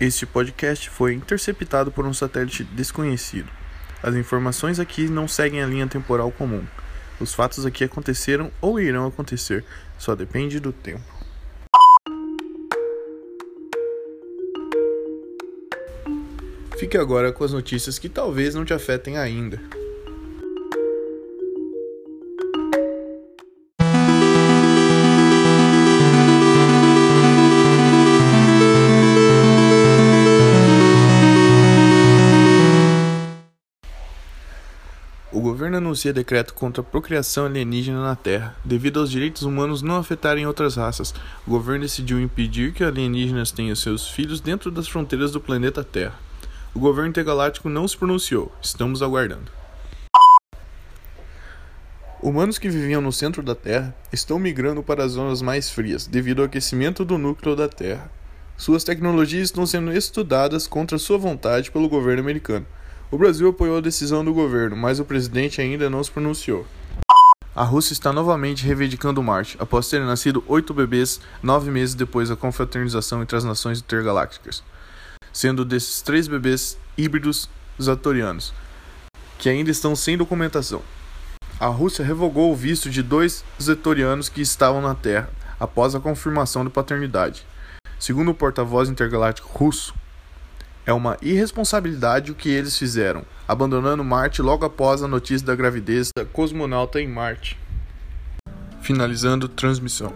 Este podcast foi interceptado por um satélite desconhecido. As informações aqui não seguem a linha temporal comum. Os fatos aqui aconteceram ou irão acontecer, só depende do tempo. Fique agora com as notícias que talvez não te afetem ainda. O governo anuncia decreto contra a procriação alienígena na Terra. Devido aos direitos humanos não afetarem outras raças, o governo decidiu impedir que alienígenas tenham seus filhos dentro das fronteiras do planeta Terra. O governo intergaláctico não se pronunciou. Estamos aguardando. Humanos que viviam no centro da Terra estão migrando para as zonas mais frias devido ao aquecimento do núcleo da Terra. Suas tecnologias estão sendo estudadas contra sua vontade pelo governo americano. O Brasil apoiou a decisão do governo, mas o presidente ainda não se pronunciou. A Rússia está novamente reivindicando Marte, após terem nascido oito bebês nove meses depois da confraternização entre as nações intergalácticas, sendo desses três bebês híbridos zatorianos, que ainda estão sem documentação. A Rússia revogou o visto de dois zetorianos que estavam na Terra, após a confirmação de paternidade. Segundo o porta-voz intergaláctico russo, é uma irresponsabilidade o que eles fizeram, abandonando Marte logo após a notícia da gravidez da cosmonauta em Marte. Finalizando transmissão.